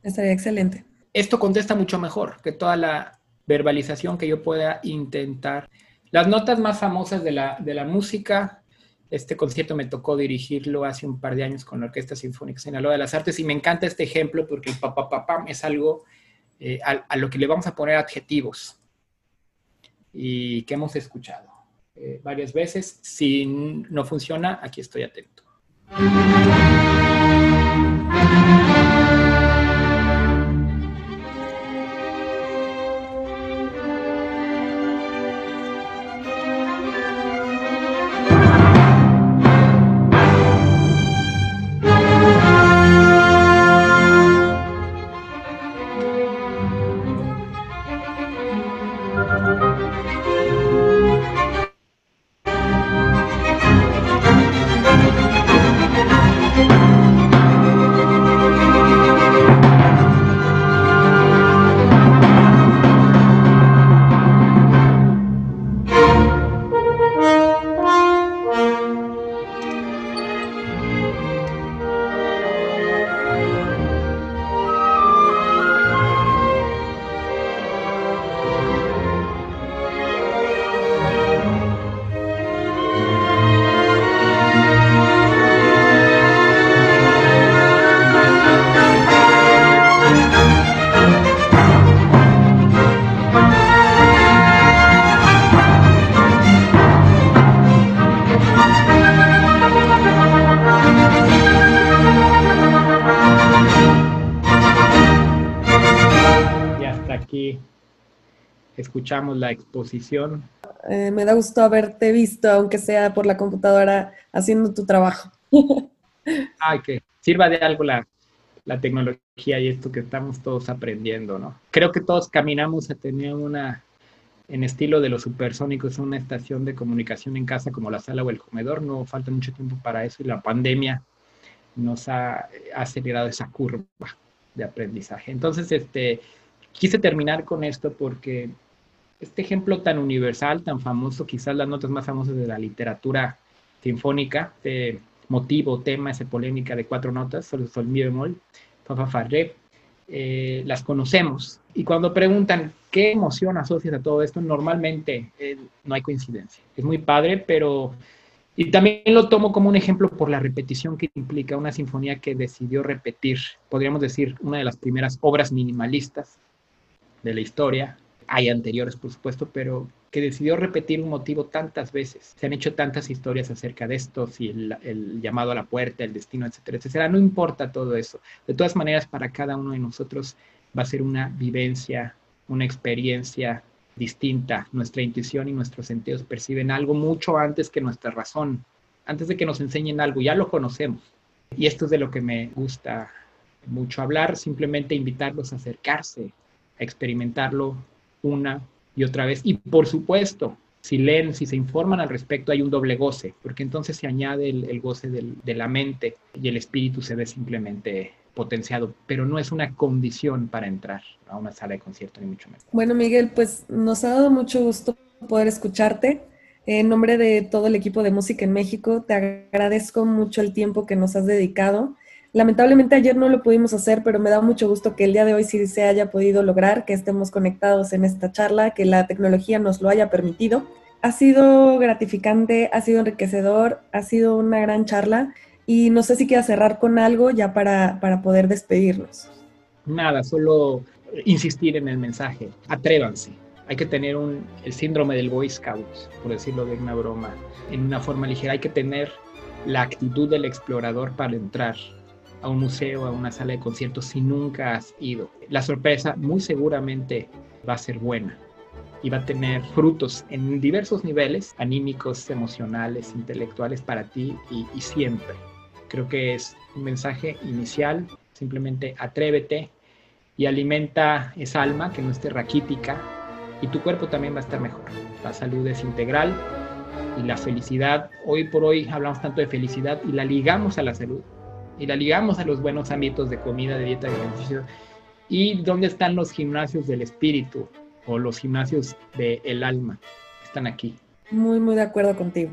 Estaría excelente. Esto contesta mucho mejor que toda la verbalización que yo pueda intentar. Las notas más famosas de la, de la música, este concierto me tocó dirigirlo hace un par de años con la Orquesta Sinfónica Sinaloa de las Artes y me encanta este ejemplo porque el papapapam es algo eh, a, lo que le vamos a poner adjetivos y que hemos escuchado eh, varias veces. Si no funciona, aquí estoy atento. Escuchamos la exposición. Eh, me da gusto haberte visto, aunque sea por la computadora, haciendo tu trabajo. Ay, que sirva de algo la, la tecnología y esto que estamos todos aprendiendo, ¿no? Creo que todos caminamos a tener una, en estilo de los supersónicos, una estación de comunicación en casa como la sala o el comedor. No falta mucho tiempo para eso y la pandemia nos ha acelerado esa curva de aprendizaje. Entonces, este, quise terminar con esto porque este ejemplo tan universal, tan famoso, quizás las notas más famosas de la literatura sinfónica, de motivo, tema, esa polémica de cuatro notas, sol, sol, mi bemol, fa, fa, fa, re, eh, las conocemos. Y cuando preguntan qué emoción asocias a todo esto, normalmente eh, no hay coincidencia. Es muy padre, pero... Y también lo tomo como un ejemplo por la repetición que implica una sinfonía que decidió repetir, podríamos decir, una de las primeras obras minimalistas de la historia, hay anteriores, por supuesto, pero que decidió repetir un motivo tantas veces. Se han hecho tantas historias acerca de esto, si el, llamado a la puerta, el destino, etcétera, etcétera. No importa todo eso. De todas maneras, para cada uno de nosotros va a ser una vivencia, una experiencia distinta. Nuestra intuición y nuestros sentidos perciben algo mucho antes que nuestra razón. Antes de que nos enseñen algo, ya lo conocemos. Y esto es de lo que me gusta mucho hablar, simplemente invitarlos a acercarse, a experimentarlo una y otra vez. Y por supuesto, si leen, si se informan al respecto, hay un doble goce, porque entonces se añade el, goce de la mente y el espíritu se ve simplemente potenciado, pero no es una condición para entrar a una sala de concierto, ni mucho menos. Bueno, Miguel, pues nos ha dado mucho gusto poder escucharte. En nombre de todo el equipo de Música en México, te agradezco mucho el tiempo que nos has dedicado. Lamentablemente ayer no lo pudimos hacer, pero me da mucho gusto que el día de hoy sí se haya podido lograr, que estemos conectados en esta charla, que la tecnología nos lo haya permitido. Ha sido gratificante, ha sido enriquecedor, ha sido una gran charla y no sé si quieras cerrar con algo ya para, para poder despedirnos. Nada, solo insistir en el mensaje, atrévanse. Hay que tener un, el síndrome del Boy Scout, por decirlo de una broma, en una forma ligera. Hay que tener la actitud del explorador para entrar a un museo, a una sala de conciertos si nunca has ido. La sorpresa muy seguramente va a ser buena y va a tener frutos en diversos niveles, anímicos, emocionales, intelectuales para ti y, y siempre. Creo que es un mensaje inicial, simplemente atrévete y alimenta esa alma que no esté raquítica y tu cuerpo también va a estar mejor. La salud es integral y la felicidad, hoy por hoy hablamos tanto de felicidad y la ligamos a la salud y la ligamos a los buenos ámbitos de comida, de dieta, de ejercicio. ¿Y dónde están los gimnasios del espíritu o los gimnasios del alma? Están aquí. Muy, muy de acuerdo contigo.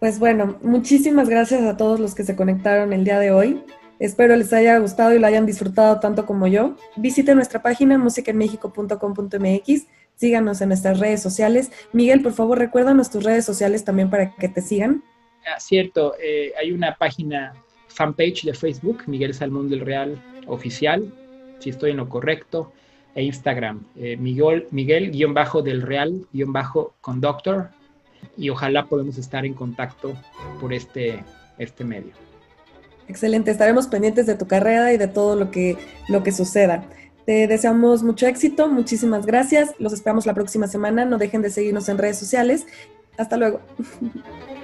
Pues bueno, muchísimas gracias a todos los que se conectaron el día de hoy. Espero les haya gustado y lo hayan disfrutado tanto como yo. Visite nuestra página musicaenmexico.com.mx, síganos en nuestras redes sociales. Miguel, por favor, recuérdanos tus redes sociales también para que te sigan. Ah, cierto, eh, hay una página fanpage de Facebook, Miguel Salmón del Real Oficial, si estoy en lo correcto, e Instagram, eh, Miguel, Miguel guion bajo del Real, guion bajo conductor, y ojalá podamos estar en contacto por este, este medio. Excelente, estaremos pendientes de tu carrera y de todo lo que, lo que suceda. Te deseamos mucho éxito, muchísimas gracias, los esperamos la próxima semana, no dejen de seguirnos en redes sociales. Hasta luego.